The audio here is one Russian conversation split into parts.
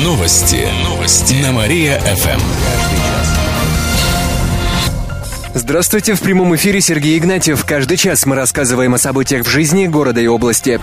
Новости. Новости. На Мария-ФМ. Здравствуйте, в прямом эфире Сергей Игнатьев. Каждый час мы рассказываем о событиях в жизни города и области.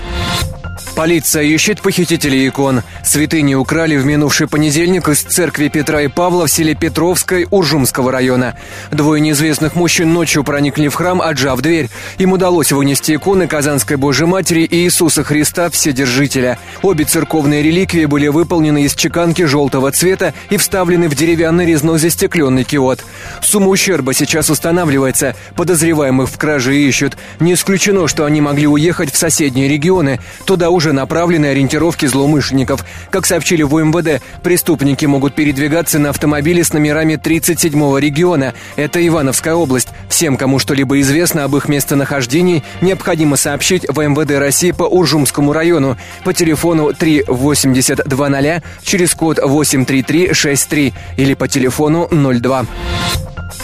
Полиция ищет похитителей икон. Святыни украли в минувший понедельник из церкви Петра и Павла в селе Петровской Уржумского района. Двое неизвестных мужчин ночью проникли в храм, отжав дверь. Им удалось вынести иконы Казанской Божьей Матери и Иисуса Христа Вседержителя. Обе церковные реликвии были выполнены из чеканки желтого цвета и вставлены в деревянный резной застекленный киот. Сумма ущерба сейчас устанавливается. Подозреваемых в краже ищут. Не исключено, что они могли уехать в соседние регионы. Туда уже направлены ориентировки злоумышленников. Как сообщили в УМВД, преступники могут передвигаться на автомобиле с номерами 37-го региона. Это Ивановская область. Всем, кому что-либо известно об их местонахождении, необходимо сообщить в МВД России по Уржумскому району по телефону 38020 через код 83363 или по телефону 02.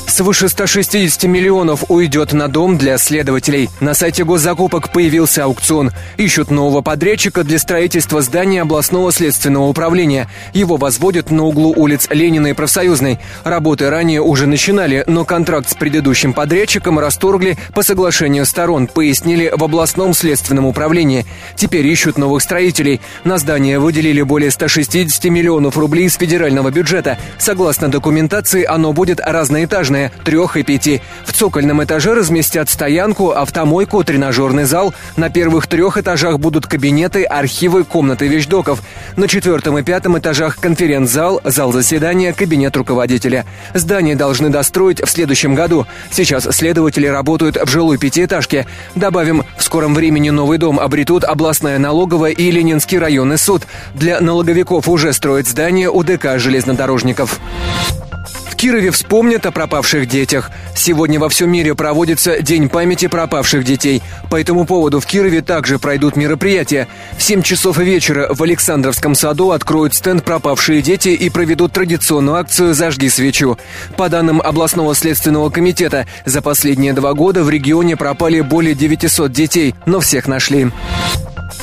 Свыше 160 миллионов уйдет на дом для следователей. На сайте госзакупок появился аукцион. Ищут нового подрядчика для строительства здания областного следственного управления. Его возводят на углу улиц Ленина и Профсоюзной. Работы ранее уже начинали, но контракт с предыдущим подрядчиком расторгли по соглашению сторон, пояснили в областном следственном управлении. Теперь ищут новых строителей. На здание выделили более 160 миллионов рублей из федерального бюджета. Согласно документации, оно будет разноэтажное трех и пяти. В цокольном этаже разместят стоянку, автомойку, тренажерный зал. На первых трех этажах будут кабинеты, архивы, комнаты вещдоков. На четвертом и пятом этажах конференц-зал, зал заседания, кабинет руководителя. Здание должны достроить в следующем году. Сейчас следователи работают в жилой пятиэтажке. Добавим, в скором времени новый дом обретут областная налоговая и Ленинский районный суд. Для налоговиков уже строят здание УДК железнодорожников. Кирове вспомнят о пропавших детях. Сегодня во всем мире проводится День памяти пропавших детей. По этому поводу в Кирове также пройдут мероприятия. В 7 часов вечера в Александровском саду откроют стенд «Пропавшие дети» и проведут традиционную акцию «Зажги свечу». По данным областного следственного комитета, за последние два года в регионе пропали более 900 детей, но всех нашли.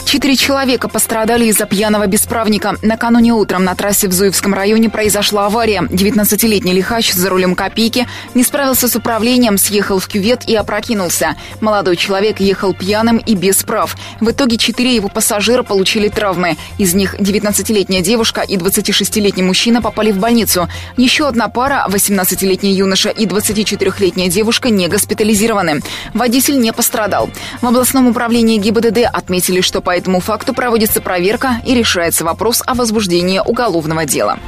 Четыре человека пострадали из-за пьяного бесправника. Накануне утром на трассе в Зуевском районе произошла авария. 19-летний лихач за рулем копейки не справился с управлением, съехал в кювет и опрокинулся. Молодой человек ехал пьяным и без прав. В итоге четыре его пассажира получили травмы. Из них 19-летняя девушка и 26-летний мужчина попали в больницу. Еще одна пара, 18-летний юноша и 24-летняя девушка, не госпитализированы. Водитель не пострадал. В областном управлении ГИБДД отметили, что по этому факту проводится проверка и решается вопрос о возбуждении уголовного дела.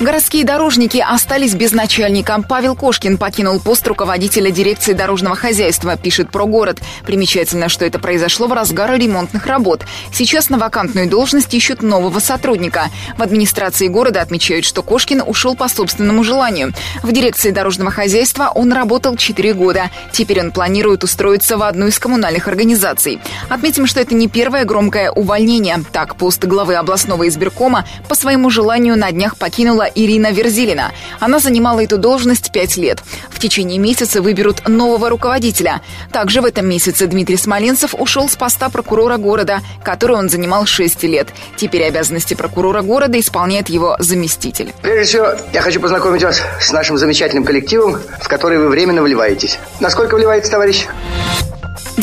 Городские дорожники остались без начальника. Павел Кошкин покинул пост руководителя дирекции дорожного хозяйства, пишет про город. Примечательно, что это произошло в разгар ремонтных работ. Сейчас на вакантную должность ищут нового сотрудника. В администрации города отмечают, что Кошкин ушел по собственному желанию. В дирекции дорожного хозяйства он работал 4 года. Теперь он планирует устроиться в одну из коммунальных организаций. Отметим, что это не первое громкое увольнение. Так, пост главы областного избиркома по своему желанию на днях покинула заменила Ирина Верзилина. Она занимала эту должность пять лет. В течение месяца выберут нового руководителя. Также в этом месяце Дмитрий Смоленцев ушел с поста прокурора города, который он занимал шесть лет. Теперь обязанности прокурора города исполняет его заместитель. Прежде всего, я хочу познакомить вас с нашим замечательным коллективом, в который вы временно вливаетесь. Насколько вливается, товарищ?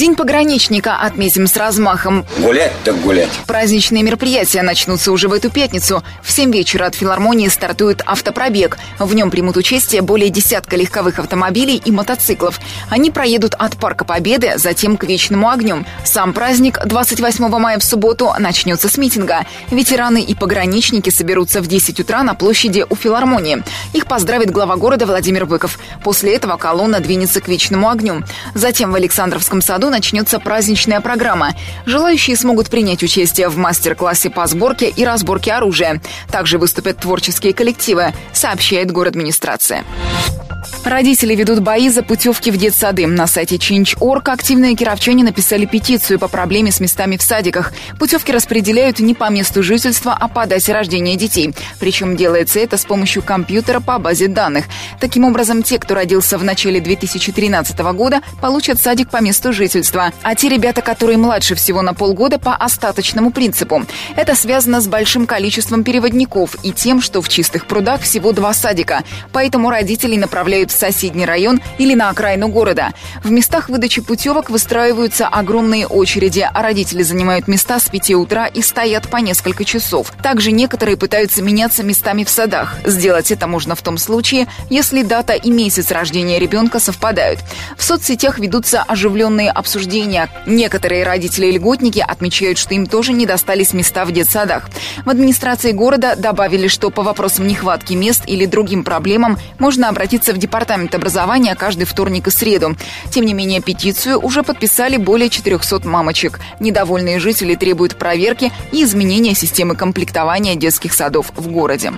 День пограничника отметим с размахом. Гулять так гулять. Праздничные мероприятия начнутся уже в эту пятницу. В 7 вечера от филармонии стартует автопробег. В нем примут участие более десятка легковых автомобилей и мотоциклов. Они проедут от Парка Победы, затем к Вечному огню. Сам праздник 28 мая в субботу начнется с митинга. Ветераны и пограничники соберутся в 10 утра на площади у филармонии. Их поздравит глава города Владимир Быков. После этого колонна двинется к Вечному огню. Затем в Александровском саду начнется праздничная программа. Желающие смогут принять участие в мастер-классе по сборке и разборке оружия. Также выступят творческие коллективы, сообщает город администрация. Родители ведут бои за путевки в детсады. На сайте Change.org активные кировчане написали петицию по проблеме с местами в садиках. Путевки распределяют не по месту жительства, а по дате рождения детей. Причем делается это с помощью компьютера по базе данных. Таким образом, те, кто родился в начале 2013 года, получат садик по месту жительства. А те ребята, которые младше всего на полгода, по остаточному принципу. Это связано с большим количеством переводников и тем, что в чистых прудах всего два садика. Поэтому родителей направляют в соседний район или на окраину города. В местах выдачи путевок выстраиваются огромные очереди, а родители занимают места с 5 утра и стоят по несколько часов. Также некоторые пытаются меняться местами в садах. Сделать это можно в том случае, если дата и месяц рождения ребенка совпадают. В соцсетях ведутся оживленные обсуждения. Некоторые родители-льготники отмечают, что им тоже не достались места в детсадах. В администрации города добавили, что по вопросам нехватки мест или другим проблемам можно обратиться в департамент Департамент образования каждый вторник и среду. Тем не менее, петицию уже подписали более 400 мамочек. Недовольные жители требуют проверки и изменения системы комплектования детских садов в городе.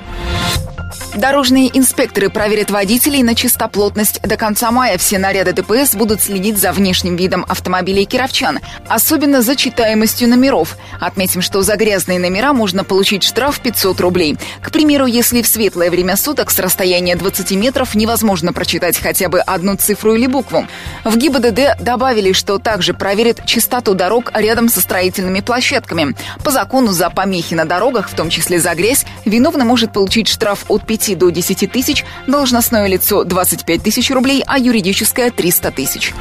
Дорожные инспекторы проверят водителей на чистоплотность. До конца мая все наряды ДПС будут следить за внешним видом автомобилей кировчан, особенно за читаемостью номеров. Отметим, что за грязные номера можно получить штраф 500 рублей. К примеру, если в светлое время суток с расстояния 20 метров невозможно прочитать хотя бы одну цифру или букву. В ГИБДД добавили, что также проверят чистоту дорог рядом со строительными площадками. По закону за помехи на дорогах, в том числе за грязь, виновный может получить штраф от 5 5 до 10 тысяч, должностное лицо 25 тысяч рублей, а юридическое 300 тысяч.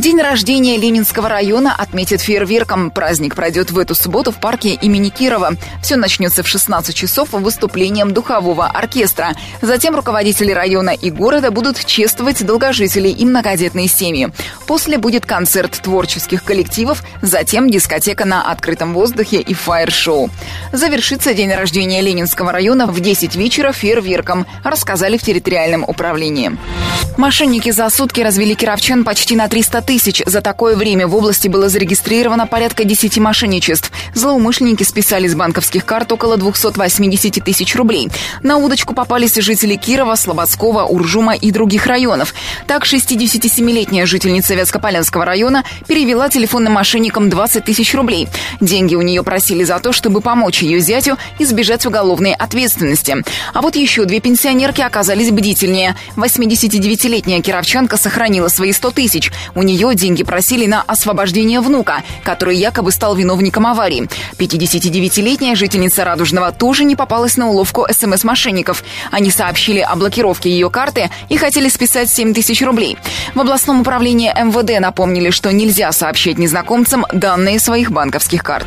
День рождения Ленинского района отметит фейерверком. Праздник пройдет в эту субботу в парке имени Кирова. Все начнется в 16 часов выступлением духового оркестра. Затем руководители района и города будут чествовать долгожителей и многодетные семьи. После будет концерт творческих коллективов, затем дискотека на открытом воздухе и фаер-шоу. Завершится день рождения Ленинского района в 10 вечера фейерверком, рассказали в территориальном управлении. Мошенники за сутки развели кировчан почти на 300 тысяч. За такое время в области было зарегистрировано порядка 10 мошенничеств. Злоумышленники списали с банковских карт около 280 тысяч рублей. На удочку попались жители Кирова, Слободского, Уржума и других районов. Так, 67-летняя жительница Вятскополянского района перевела телефонным мошенникам 20 тысяч рублей. Деньги у нее просили за то, чтобы помочь ее зятю избежать уголовной ответственности. А вот еще две пенсионерки оказались бдительнее. 89-летняя кировчанка сохранила свои 100 тысяч. У нее деньги просили на освобождение внука, который якобы стал виновником аварии. 59-летняя жительница Радужного тоже не попалась на уловку СМС-мошенников. Они сообщили о блокировке ее карты и хотели списать 7 тысяч рублей. В областном управлении МВД напомнили, что нельзя сообщать незнакомцам данные своих банковских карт.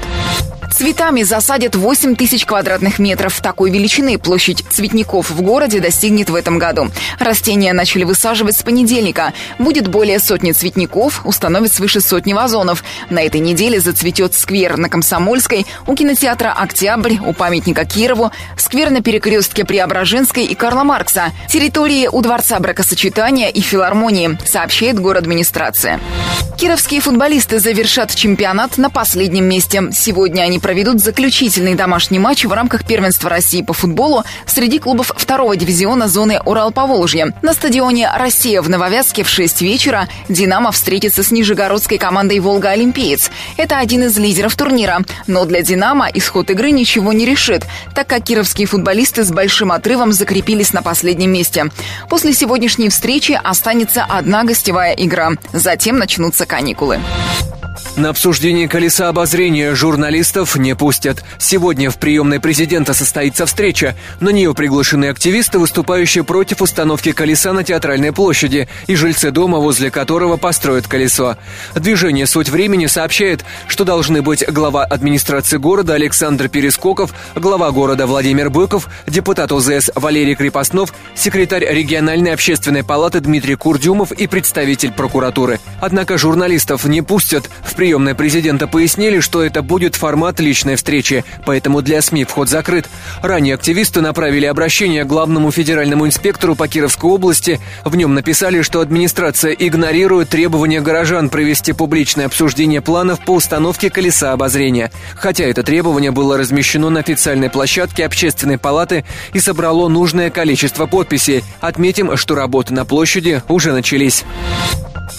Цветами засадят 8 тысяч квадратных метров. Такой величины площадь цветников в городе достигнет в этом году. Растения начали высаживать с понедельника. Будет более сотни цветников, установят свыше сотни вазонов. На этой неделе зацветет сквер на Комсомольской, у кинотеатра «Октябрь», у памятника Кирову, сквер на перекрестке Преображенской и Карла Маркса, территории у Дворца бракосочетания и филармонии, сообщает город администрация. Кировские футболисты завершат чемпионат на последнем месте. Сегодня они проведут заключительный домашний матч в рамках первенства России по футболу среди клубов второго дивизиона зоны Урал-Поволжье. На стадионе «Россия» в Нововязке в 6 вечера «Динамо» встретится с нижегородской командой «Волга-Олимпиец». Это один из лидеров турнира. Но для «Динамо» исход игры ничего не решит, так как кировские футболисты с большим отрывом закрепились на последнем месте. После сегодняшней встречи останется одна гостевая игра. Затем начнутся каникулы. На обсуждение колеса обозрения журналистов не пустят. Сегодня в приемной президента состоится встреча. На нее приглашены активисты, выступающие против установки колеса на Театральной площади и жильцы дома, возле которого построят колесо. Движение «Суть времени» сообщает, что должны быть глава администрации города Александр Перескоков, глава города Владимир Быков, депутат ОЗС Валерий Крепостнов, секретарь региональной общественной палаты Дмитрий Курдюмов и представитель прокуратуры. Однако журналистов не пустят. В приемной президента пояснили, что это будет формат личной встречи, поэтому для СМИ вход закрыт. Ранее активисты направили обращение к главному федеральному инспектору по Кировской области. В нем написали, что администрация игнорирует требования горожан провести публичное обсуждение планов по установке колеса обозрения. Хотя это требование было размещено на официальной площадке общественной палаты и собрало нужное количество подписей. Отметим, что работы на площади уже начались.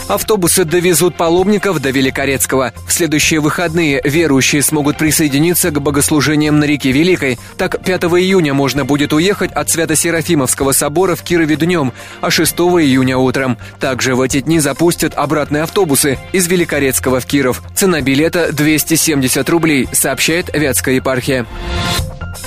Автобусы довезут паломников до Великорецкого. В следующие выходные верующие смогут присоединиться к богослужениям на реке Великой. Так, 5 июня можно будет уехать от Свято-Серафимовского собора в Кирове днем, а 6 июня утром. Также в эти дни запустят обратные автобусы из Великорецкого в Киров. Цена билета 270 рублей, сообщает Вятская епархия.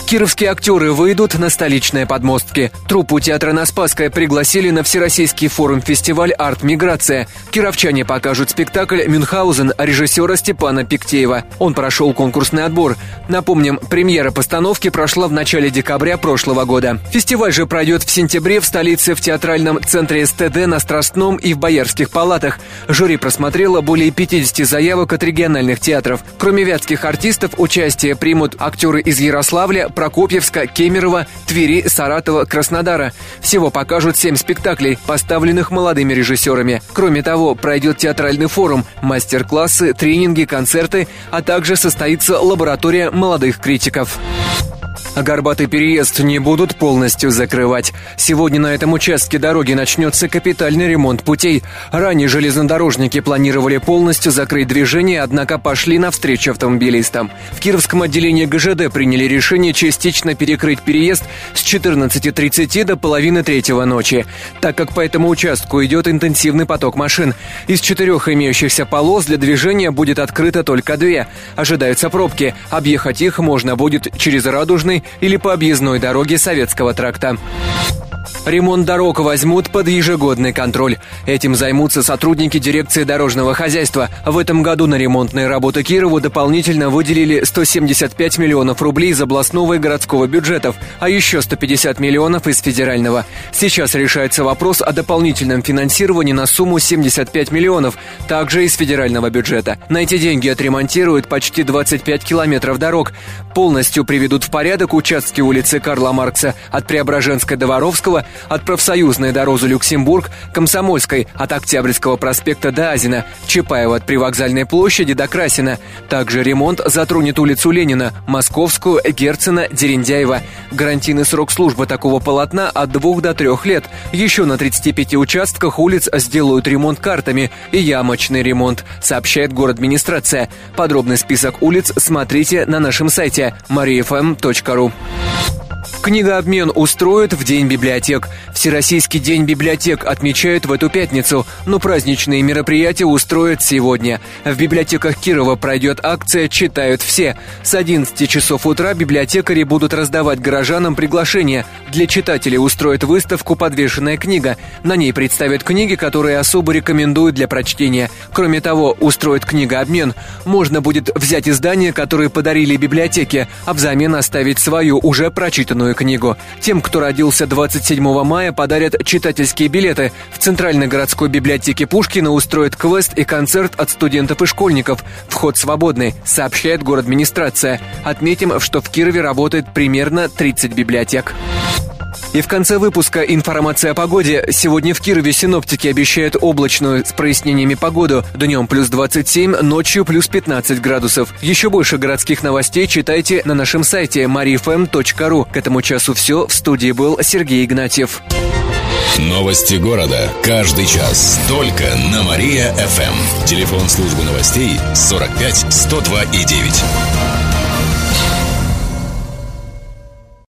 Кировские актеры выйдут на столичные подмостки. Труппу театра на Спасское пригласили на Всероссийский форум-фестиваль «Арт-миграция». Кировчане покажут спектакль «Мюнхгаузен» режиссера Степана Пиктеева. Он прошел конкурсный отбор. Напомним, премьера постановки прошла в начале декабря прошлого года. Фестиваль же пройдет в сентябре в столице в театральном центре СТД на Страстном и в Боярских палатах. Жюри просмотрело более 50 заявок от региональных театров. Кроме вятских артистов, участие примут актеры из Ярославля, Прокопьевска, Кемерово, Твери, Саратова, Краснодара. Всего покажут семь спектаклей, поставленных молодыми режиссерами. Кроме того, пройдет театральный форум, мастер-классы, тренинги, концерты, а также состоится лаборатория молодых критиков. А горбатый переезд не будут полностью закрывать. Сегодня на этом участке дороги начнется капитальный ремонт путей. Ранее железнодорожники планировали полностью закрыть движение, однако пошли навстречу автомобилистам. В Кировском отделении ГЖД приняли решение частично перекрыть переезд с 14.30 до половины третьего ночи, так как по этому участку идет интенсивный поток машин. Из четырех имеющихся полос для движения будет открыто только две. Ожидаются пробки. Объехать их можно будет через Радужный или по объездной дороге Советского тракта. Ремонт дорог возьмут под ежегодный контроль. Этим займутся сотрудники дирекции дорожного хозяйства. В этом году на ремонтные работы Кирову дополнительно выделили 175 миллионов рублей из областного и городского бюджетов, а еще 150 миллионов из федерального. Сейчас решается вопрос о дополнительном финансировании на сумму 75 миллионов, также из федерального бюджета. На эти деньги отремонтируют почти 25 километров дорог. Полностью приведут в порядок участки улицы Карла Маркса от Преображенска до Воровского от профсоюзной до Розы Люксембург, Комсомольской от Октябрьского проспекта до Азина, Чапаева от Привокзальной площади до Красина. Также ремонт затронет улицу Ленина, Московскую, Герцена, Дерендяева. Гарантийный срок службы такого полотна от двух до трех лет. Еще на 35 участках улиц сделают ремонт картами и ямочный ремонт, сообщает город администрация. Подробный список улиц смотрите на нашем сайте mariafm.ru. Baru. Книгообмен устроят в День библиотек. Всероссийский день библиотек отмечают в эту пятницу, но праздничные мероприятия устроят сегодня. В библиотеках Кирова пройдет акция «Читают все». С 11 часов утра библиотекари будут раздавать горожанам приглашения. Для читателей устроят выставку «Подвешенная книга». На ней представят книги, которые особо рекомендуют для прочтения. Кроме того, устроят книгообмен. Можно будет взять издания, которые подарили библиотеке, а взамен оставить свою уже прочитанную книгу. Тем, кто родился 27 мая, подарят читательские билеты. В Центральной городской библиотеке Пушкина устроят квест и концерт от студентов и школьников. Вход свободный, сообщает город администрация. Отметим, что в Кирове работает примерно 30 библиотек. И в конце выпуска информация о погоде. Сегодня в Кирове синоптики обещают облачную с прояснениями погоду. Днем плюс 27, ночью плюс 15 градусов. Еще больше городских новостей читайте на нашем сайте mariafm.ru. К этому часу все. В студии был Сергей Игнатьев. Новости города. Каждый час. Только на Мария-ФМ. Телефон службы новостей 45 102 и 9.